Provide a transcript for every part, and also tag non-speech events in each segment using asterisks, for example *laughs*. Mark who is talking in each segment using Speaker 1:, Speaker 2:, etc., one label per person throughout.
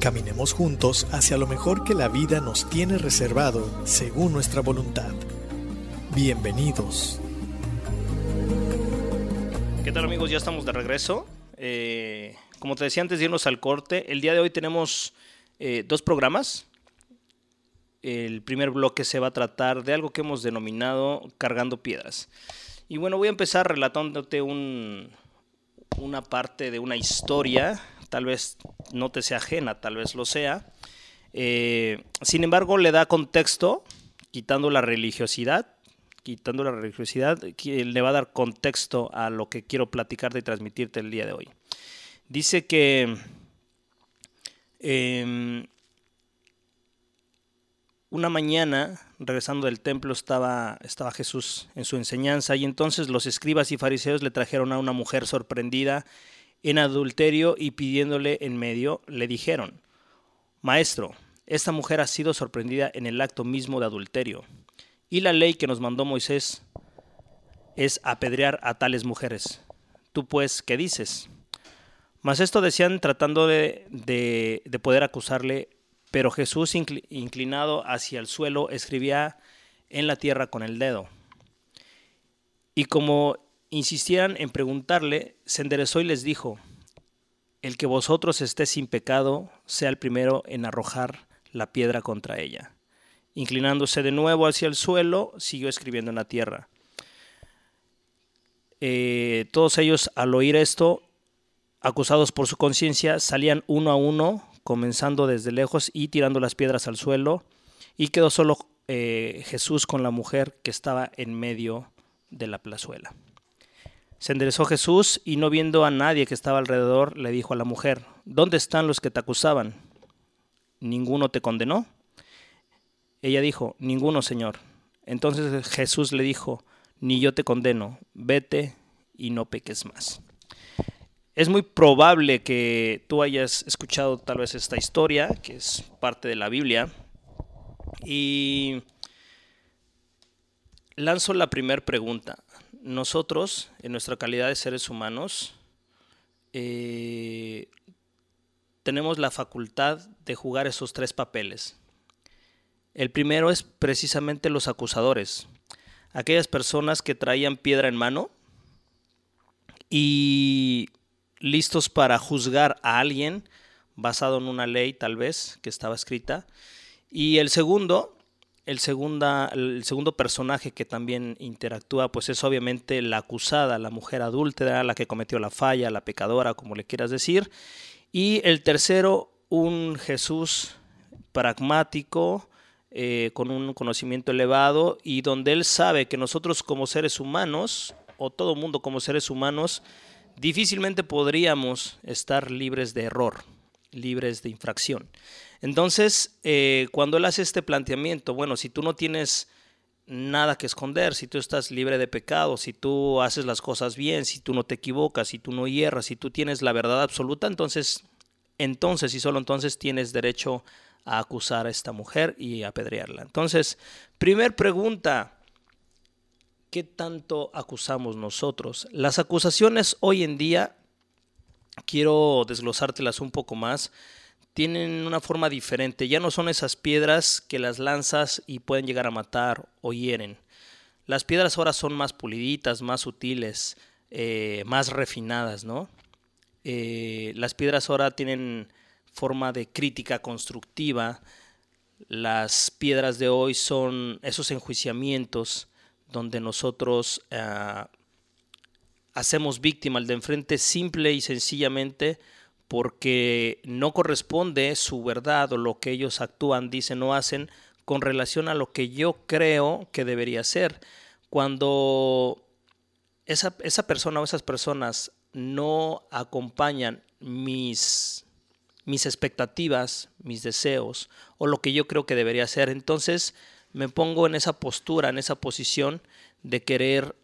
Speaker 1: Caminemos juntos hacia lo mejor que la vida nos tiene reservado según nuestra voluntad. Bienvenidos.
Speaker 2: ¿Qué tal amigos? Ya estamos de regreso. Eh, como te decía antes irnos al corte, el día de hoy tenemos eh, dos programas. El primer bloque se va a tratar de algo que hemos denominado cargando piedras. Y bueno, voy a empezar relatándote un, una parte de una historia, tal vez no te sea ajena, tal vez lo sea. Eh, sin embargo, le da contexto, quitando la religiosidad, quitando la religiosidad, le va a dar contexto a lo que quiero platicarte y transmitirte el día de hoy. Dice que em, una mañana, regresando del templo, estaba, estaba Jesús en su enseñanza y entonces los escribas y fariseos le trajeron a una mujer sorprendida en adulterio y pidiéndole en medio, le dijeron, Maestro, esta mujer ha sido sorprendida en el acto mismo de adulterio. Y la ley que nos mandó Moisés es apedrear a tales mujeres. Tú pues, ¿qué dices? Mas esto decían tratando de, de poder acusarle pero Jesús, inclinado hacia el suelo, escribía en la tierra con el dedo. Y como insistían en preguntarle, se enderezó y les dijo, el que vosotros esté sin pecado, sea el primero en arrojar la piedra contra ella. Inclinándose de nuevo hacia el suelo, siguió escribiendo en la tierra. Eh, todos ellos, al oír esto, acusados por su conciencia, salían uno a uno comenzando desde lejos y tirando las piedras al suelo, y quedó solo eh, Jesús con la mujer que estaba en medio de la plazuela. Se enderezó Jesús y no viendo a nadie que estaba alrededor, le dijo a la mujer, ¿dónde están los que te acusaban? ¿Ninguno te condenó? Ella dijo, ninguno, Señor. Entonces Jesús le dijo, ni yo te condeno, vete y no peques más es muy probable que tú hayas escuchado tal vez esta historia, que es parte de la Biblia. Y lanzo la primera pregunta. Nosotros, en nuestra calidad de seres humanos, eh, tenemos la facultad de jugar esos tres papeles. El primero es precisamente los acusadores, aquellas personas que traían piedra en mano y listos para juzgar a alguien basado en una ley tal vez que estaba escrita. Y el segundo, el, segunda, el segundo personaje que también interactúa, pues es obviamente la acusada, la mujer adúltera, la que cometió la falla, la pecadora, como le quieras decir. Y el tercero, un Jesús pragmático, eh, con un conocimiento elevado y donde él sabe que nosotros como seres humanos, o todo mundo como seres humanos, difícilmente podríamos estar libres de error, libres de infracción. Entonces, eh, cuando él hace este planteamiento, bueno, si tú no tienes nada que esconder, si tú estás libre de pecado, si tú haces las cosas bien, si tú no te equivocas, si tú no hierras, si tú tienes la verdad absoluta, entonces, entonces y solo entonces tienes derecho a acusar a esta mujer y apedrearla. Entonces, primer pregunta, ¿qué tanto acusamos nosotros? Las acusaciones hoy en día, quiero desglosártelas un poco más, tienen una forma diferente. Ya no son esas piedras que las lanzas y pueden llegar a matar o hieren. Las piedras ahora son más puliditas, más sutiles, eh, más refinadas, ¿no? Eh, las piedras ahora tienen forma de crítica constructiva. Las piedras de hoy son esos enjuiciamientos donde nosotros eh, hacemos víctima al de enfrente simple y sencillamente porque no corresponde su verdad o lo que ellos actúan, dicen o hacen con relación a lo que yo creo que debería ser. Cuando esa, esa persona o esas personas no acompañan mis mis expectativas, mis deseos o lo que yo creo que debería ser. Entonces me pongo en esa postura, en esa posición de querer,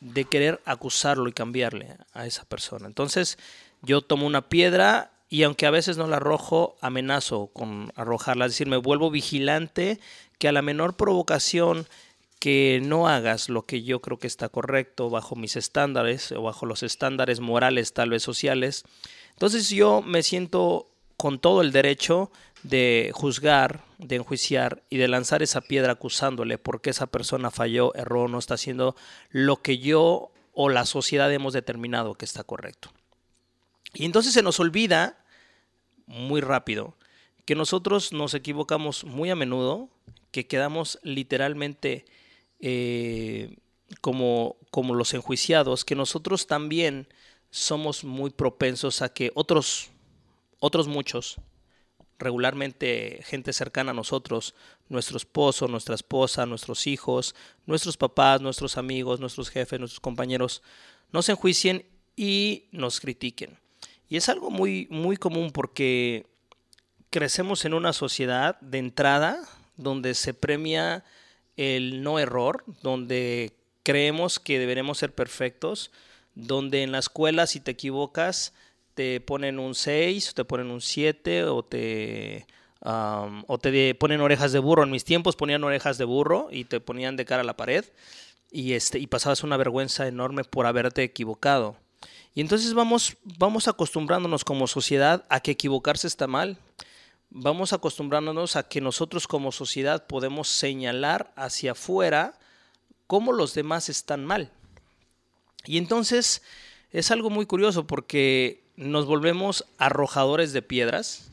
Speaker 2: de querer acusarlo y cambiarle a esa persona. Entonces yo tomo una piedra y aunque a veces no la arrojo, amenazo con arrojarla, es decir, me vuelvo vigilante que a la menor provocación que no hagas lo que yo creo que está correcto bajo mis estándares o bajo los estándares morales tal vez sociales, entonces yo me siento con todo el derecho de juzgar, de enjuiciar y de lanzar esa piedra acusándole porque esa persona falló, erró, no está haciendo lo que yo o la sociedad hemos determinado que está correcto. Y entonces se nos olvida muy rápido que nosotros nos equivocamos muy a menudo, que quedamos literalmente eh, como, como los enjuiciados, que nosotros también somos muy propensos a que otros, otros muchos, regularmente gente cercana a nosotros, nuestro esposo, nuestra esposa, nuestros hijos, nuestros papás, nuestros amigos, nuestros jefes, nuestros compañeros, nos enjuicien y nos critiquen. Y es algo muy, muy común porque crecemos en una sociedad de entrada donde se premia el no error, donde creemos que deberemos ser perfectos, donde en la escuela si te equivocas te ponen un 6, te ponen un 7 o te, o te ponen orejas de burro. En mis tiempos ponían orejas de burro y te ponían de cara a la pared y, este, y pasabas una vergüenza enorme por haberte equivocado. Y entonces vamos, vamos acostumbrándonos como sociedad a que equivocarse está mal. Vamos acostumbrándonos a que nosotros como sociedad podemos señalar hacia afuera cómo los demás están mal. Y entonces es algo muy curioso porque nos volvemos arrojadores de piedras.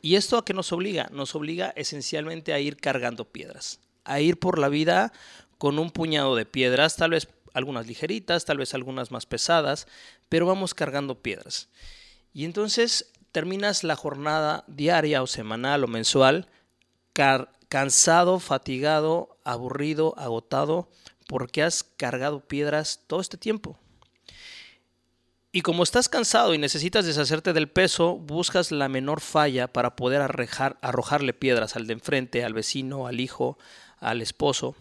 Speaker 2: ¿Y esto a qué nos obliga? Nos obliga esencialmente a ir cargando piedras, a ir por la vida con un puñado de piedras, tal vez algunas ligeritas, tal vez algunas más pesadas, pero vamos cargando piedras. Y entonces terminas la jornada diaria o semanal o mensual cansado, fatigado, aburrido, agotado, porque has cargado piedras todo este tiempo. Y como estás cansado y necesitas deshacerte del peso, buscas la menor falla para poder arrojarle piedras al de enfrente, al vecino, al hijo, al esposo.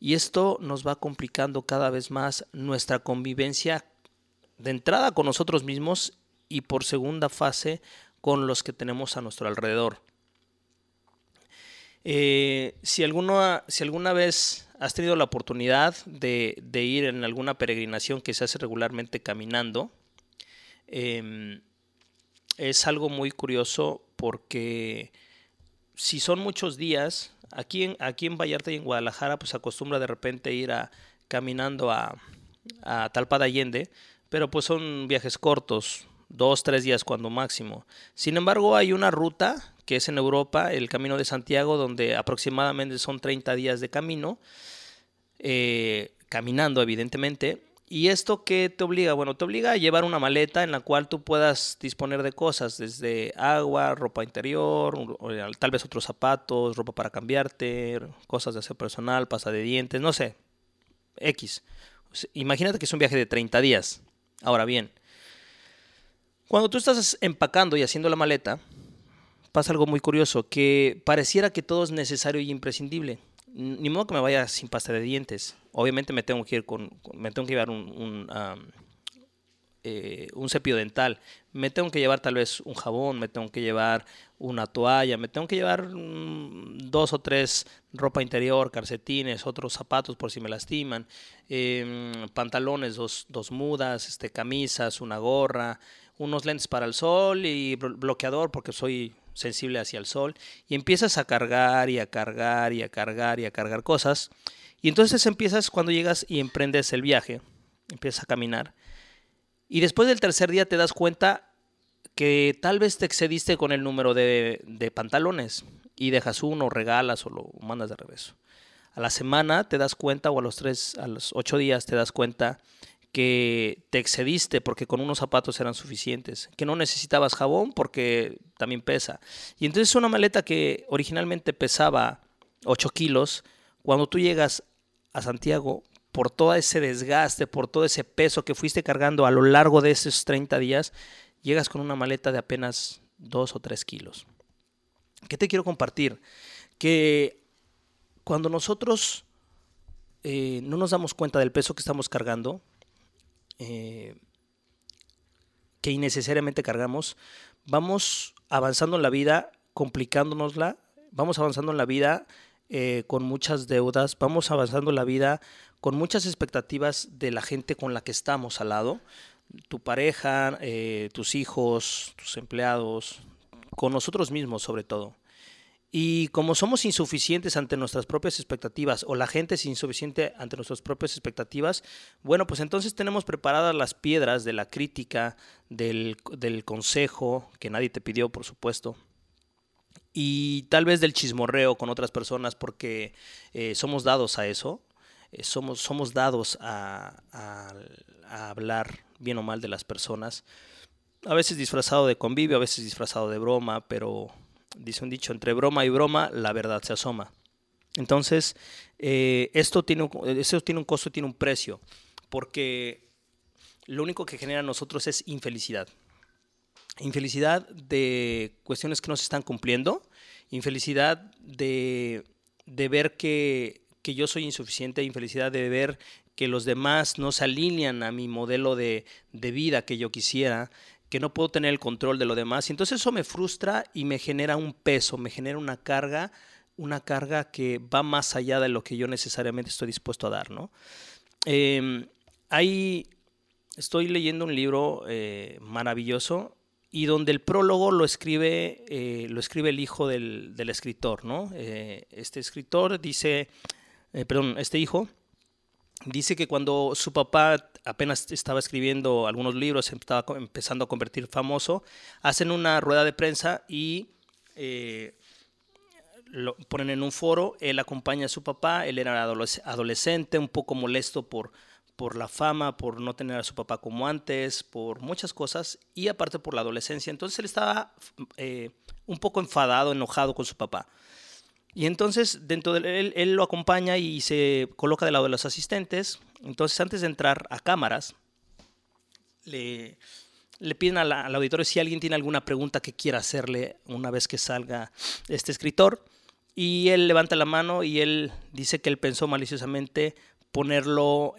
Speaker 2: Y esto nos va complicando cada vez más nuestra convivencia de entrada con nosotros mismos y por segunda fase con los que tenemos a nuestro alrededor. Eh, si, alguna, si alguna vez has tenido la oportunidad de, ir en alguna peregrinación que se hace regularmente caminando, em, es algo muy curioso porque si son muchos días, Aquí en, aquí Vallarta y en Guadalajara, pues acostumbra de repente ir a, caminando a, a Talpa de Allende, pero pues son viajes cortos, dos, tres días cuando máximo. Sin embargo, hay una ruta que es en Europa, el Camino de Santiago, donde aproximadamente son 30 días de camino, eh, caminando evidentemente, ¿Y esto qué te obliga? Bueno, te obliga a llevar una maleta en la cual tú puedas disponer de cosas, desde agua, ropa interior, tal vez otros zapatos, ropa para cambiarte, cosas de aseo personal, pasta de dientes, no sé, X. Imagínate que es un viaje de 30 días. Ahora bien, cuando tú estás empacando y haciendo la maleta, pasa algo muy curioso, que pareciera que todo es necesario y imprescindible ni modo que me vaya sin pasta de dientes. Obviamente me tengo que ir con, me tengo que llevar un, eh, un, cepillo dental, me tengo que llevar tal vez un jabón, me tengo que llevar una toalla, me tengo que llevar mm, dos o tres ropa interior, calcetines, otros zapatos por si me lastiman, em, pantalones, dos, dos mudas, este, camisas, una gorra, unos lentes para el sol y bloqueador porque soy sensible hacia el sol, y empiezas a cargar y a cargar y a cargar y a cargar cosas. Y entonces empiezas cuando llegas y emprendes el viaje, empiezas a caminar. Y después del tercer día te das cuenta que tal vez te excediste con el número de, pantalones y dejas uno, regalas o lo mandas de revés. A la semana te das cuenta o a los tres, a los ocho días te das cuenta que te excediste porque con unos zapatos eran suficientes, que no necesitabas jabón porque también pesa. Y entonces una maleta que originalmente pesaba 8 kilos, cuando tú llegas a Santiago, por todo ese desgaste, por todo ese peso que fuiste cargando a lo largo de esos 30 días, llegas con una maleta de apenas dos o tres kilos. ¿Qué te quiero compartir? Que cuando nosotros eh, no nos damos cuenta del peso que estamos cargando, eh, que innecesariamente cargamos, vamos avanzando en la vida, complicándonosla, vamos avanzando en la vida eh, con muchas deudas, vamos avanzando en la vida con muchas expectativas de la gente con la que estamos al lado, tu pareja, eh, tus hijos, tus empleados, con nosotros mismos sobre todo. Y como somos insuficientes ante nuestras propias expectativas o la gente es insuficiente ante nuestras propias expectativas, bueno, pues entonces tenemos preparadas las piedras de la crítica, del, consejo, que nadie te pidió, por supuesto, y tal vez del chismorreo con otras personas porque eh, somos dados a eso, eh, somos, somos dados a, hablar bien o mal de las personas, a veces disfrazado de convivio, a veces disfrazado de broma, pero dice un dicho, entre broma y broma la verdad se asoma. Entonces, eh, esto, tiene, esto tiene un costo, tiene un precio, porque lo único que genera nosotros es infelicidad infelicidad de cuestiones que no se están cumpliendo, infelicidad de, ver que, yo soy insuficiente, infelicidad de ver que los demás no se alinean a mi modelo de, vida que yo quisiera, que no puedo tener el control de lo demás. Y entonces eso me frustra y me genera un peso, me genera una carga, una carga que va más allá de lo que yo necesariamente estoy dispuesto a dar, ¿no? Em, estoy leyendo un libro eh, maravilloso y donde el prólogo lo escribe, eh, lo escribe el hijo del, escritor, ¿no? Eh, este escritor dice, eh, perdón, este hijo dice que cuando su papá apenas estaba escribiendo algunos libros, estaba empezando a convertir famoso, hacen una rueda de prensa y lo ponen en un foro, él acompaña a su papá, él era adolescente, un poco molesto por por la fama, por no tener a su papá como antes, por muchas cosas y aparte por la adolescencia. Entonces él estaba eh, un poco enfadado, enojado con su papá. Y entonces dentro de él, lo acompaña y se coloca del lado de los asistentes. Entonces antes de entrar a cámaras, le, le piden al, al auditorio si alguien tiene alguna pregunta que quiera hacerle una vez que salga este escritor. Y él levanta la mano y él dice que él pensó maliciosamente ponerlo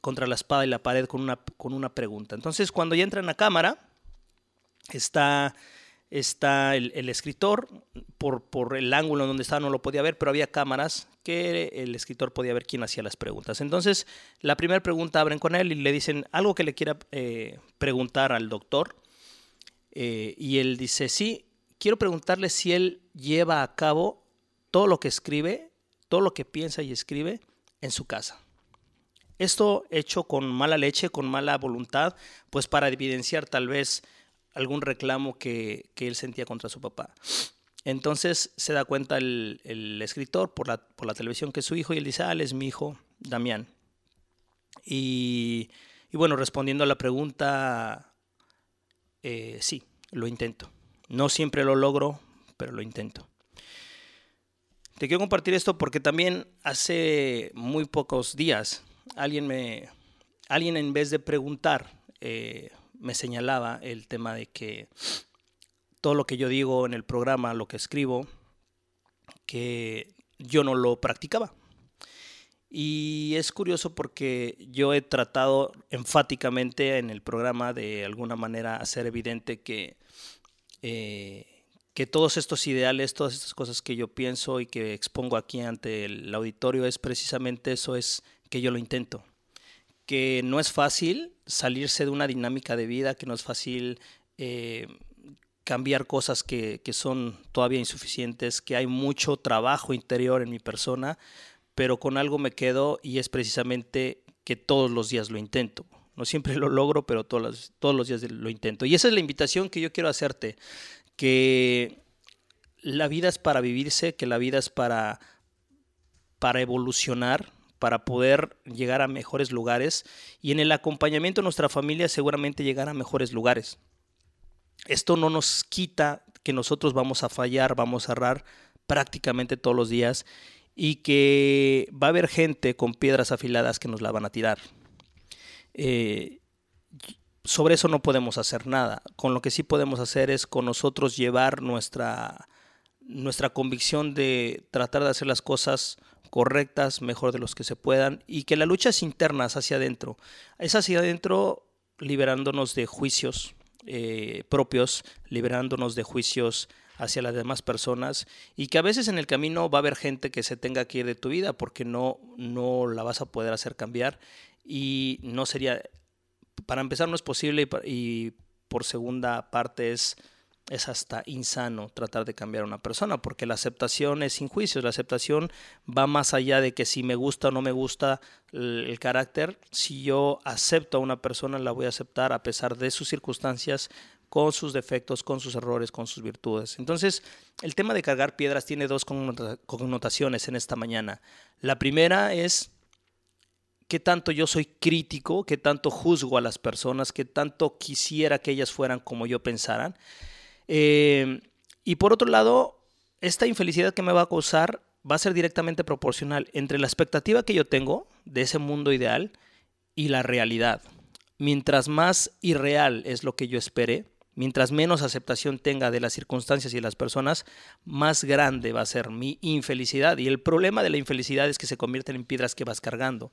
Speaker 2: contra la espada y la pared con una, con una pregunta. Entonces, cuando ya entra en la cámara, está, está el, escritor, por, por, el ángulo en donde estaba no lo podía ver, pero había cámaras que el escritor podía ver quién hacía las preguntas. Entonces, la primera pregunta abren con él y le dicen algo que le quiera eh, preguntar al doctor. Eh, y él dice, sí, quiero preguntarle si él lleva a cabo todo lo que escribe, todo lo que piensa y escribe en su casa. Esto hecho con mala leche, con mala voluntad, pues para evidenciar tal vez algún reclamo que, él sentía contra su papá. Entonces se da cuenta el, escritor por la, por la, televisión que es su hijo y él dice, ah, él es mi hijo, Damián. Y, bueno, respondiendo a la pregunta, eh, sí, lo intento. No siempre lo logro, pero lo intento. Te quiero compartir esto porque también hace muy pocos días alguien me, alguien en vez de preguntar, eh, me señalaba el tema de que todo lo que yo digo en el programa, lo que escribo, que yo no lo practicaba. Y es curioso porque yo he tratado enfáticamente en el programa de alguna manera hacer evidente que, eh, que todos estos ideales, todas estas cosas que yo pienso y que expongo aquí ante el auditorio es precisamente eso, es que yo lo intento. Que no es fácil salirse de una dinámica de vida, que no es fácil eh, cambiar cosas que, son todavía insuficientes, que hay mucho trabajo interior en mi persona, pero con algo me quedo y es precisamente que todos los días lo intento. No siempre *laughs* lo logro, pero todos los, todos los días lo intento. Y esa es la invitación que yo quiero hacerte, que la vida es para vivirse, que la vida es para, para evolucionar, para poder llegar a mejores lugares y en el acompañamiento de nuestra familia seguramente llegar a mejores lugares. Esto no nos quita que nosotros vamos a fallar, vamos a errar prácticamente todos los días y que va a haber gente con piedras afiladas que nos la van a tirar. Eh, sobre eso no podemos hacer nada. Con lo que sí podemos hacer es con nosotros llevar nuestra, nuestra convicción de tratar de hacer las cosas correctas, mejor de los que se puedan, y que la lucha es interna, es hacia adentro. Es hacia adentro liberándonos de juicios eh, propios, liberándonos de juicios hacia las demás personas y que a veces en el camino va a haber gente que se tenga que ir de tu vida porque no, no la vas a poder hacer cambiar y no sería, para empezar no es posible y, por segunda parte es es hasta insano tratar de cambiar a una persona, porque la aceptación es sin juicios, la aceptación va más allá de que si me gusta o no me gusta el, carácter, si yo acepto a una persona, la voy a aceptar a pesar de sus circunstancias, con sus defectos, con sus errores, con sus virtudes. Entonces, el tema de cargar piedras tiene dos connotaciones en esta mañana. La primera es qué tanto yo soy crítico, qué tanto juzgo a las personas, qué tanto quisiera que ellas fueran como yo pensaran. Eh, y por otro lado, esta infelicidad que me va a causar va a ser directamente proporcional entre la expectativa que yo tengo de ese mundo ideal y la realidad. Mientras más irreal es lo que yo espere, mientras menos aceptación tenga de las circunstancias y las personas, más grande va a ser mi infelicidad. Y el problema de la infelicidad es que se convierten en piedras que vas cargando.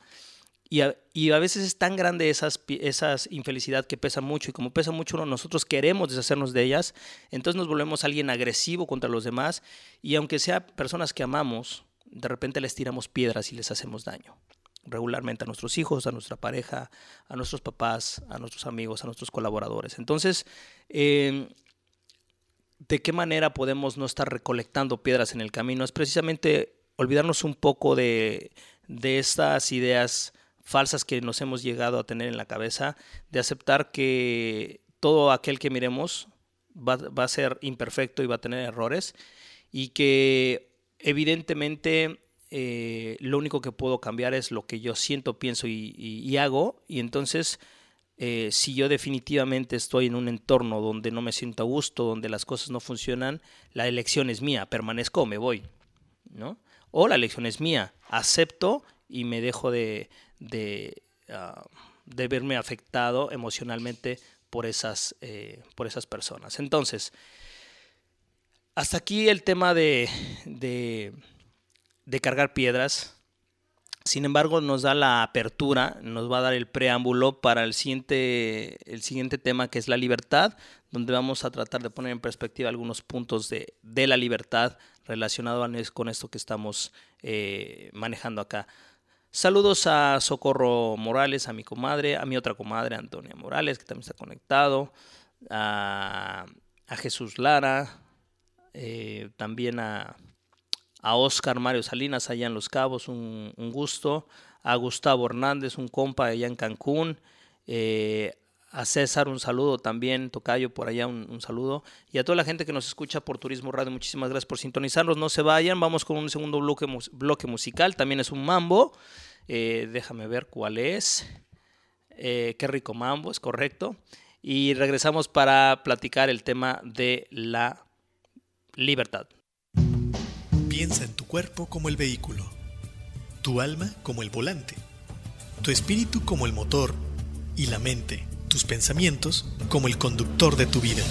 Speaker 2: Y a, veces es tan grande esas, esas infelicidad que pesa mucho y como pesa mucho nosotros queremos deshacernos de ellas, entonces nos volvemos alguien agresivo contra los demás y aunque sea personas que amamos, de repente les tiramos piedras y les hacemos daño regularmente a nuestros hijos, a nuestra pareja, a nuestros papás, a nuestros amigos, a nuestros colaboradores. Entonces, em, ¿de qué manera podemos no estar recolectando piedras en el camino? Es precisamente olvidarnos un poco de, de estas ideas falsas que nos hemos llegado a tener en la cabeza, de aceptar que todo aquel que miremos va, a ser imperfecto y va a tener errores y que evidentemente eh, lo único que puedo cambiar es lo que yo siento, pienso y, hago y entonces eh, si yo definitivamente estoy en un entorno donde no me siento a gusto, donde las cosas no funcionan, la elección es mía, permanezco o me voy, ¿no? O la elección es mía, acepto y me dejo de, Ah, de, verme afectado emocionalmente por esas, eh, por esas personas. Entonces, hasta aquí el tema de, de, cargar piedras. Sin embargo, nos da la apertura, nos va a dar el preámbulo para el siguiente, el siguiente tema que es la libertad, donde vamos a tratar de poner en perspectiva algunos puntos de, la libertad relacionados con esto que estamos eh, manejando acá. Saludos a Socorro Morales, a mi comadre, a mi otra comadre, Antonia Morales, que también está conectado, a, Jesús Lara, eh, también a, Oscar Mario Salinas allá en Los Cabos, un, gusto, a Gustavo Hernández, un compa allá en Cancún, eh, a César un saludo también, Tocayo por allá un, saludo, y a toda la gente que nos escucha por Turismo Radio, muchísimas gracias por sintonizarnos, no se vayan, vamos con un segundo bloque musical, también es un mambo. Eh, déjame ver cuál es. Eh, qué rico mambo, es correcto. Y regresamos para platicar el tema de la libertad.
Speaker 1: Piensa en tu cuerpo como el vehículo, tu alma como el volante, tu espíritu como el motor y la mente, tus pensamientos como el conductor de tu vida.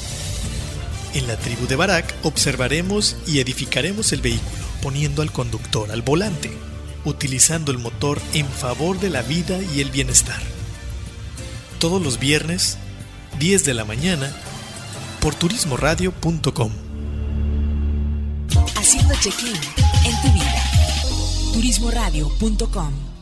Speaker 1: En la tribu de Barak observaremos y edificaremos el vehículo poniendo al conductor al volante utilizando el motor en favor de la vida y el bienestar. Todos los viernes, 10 de la mañana, por turismoradio.com.
Speaker 3: Haciendo check-in en tu vida. turismoradio.com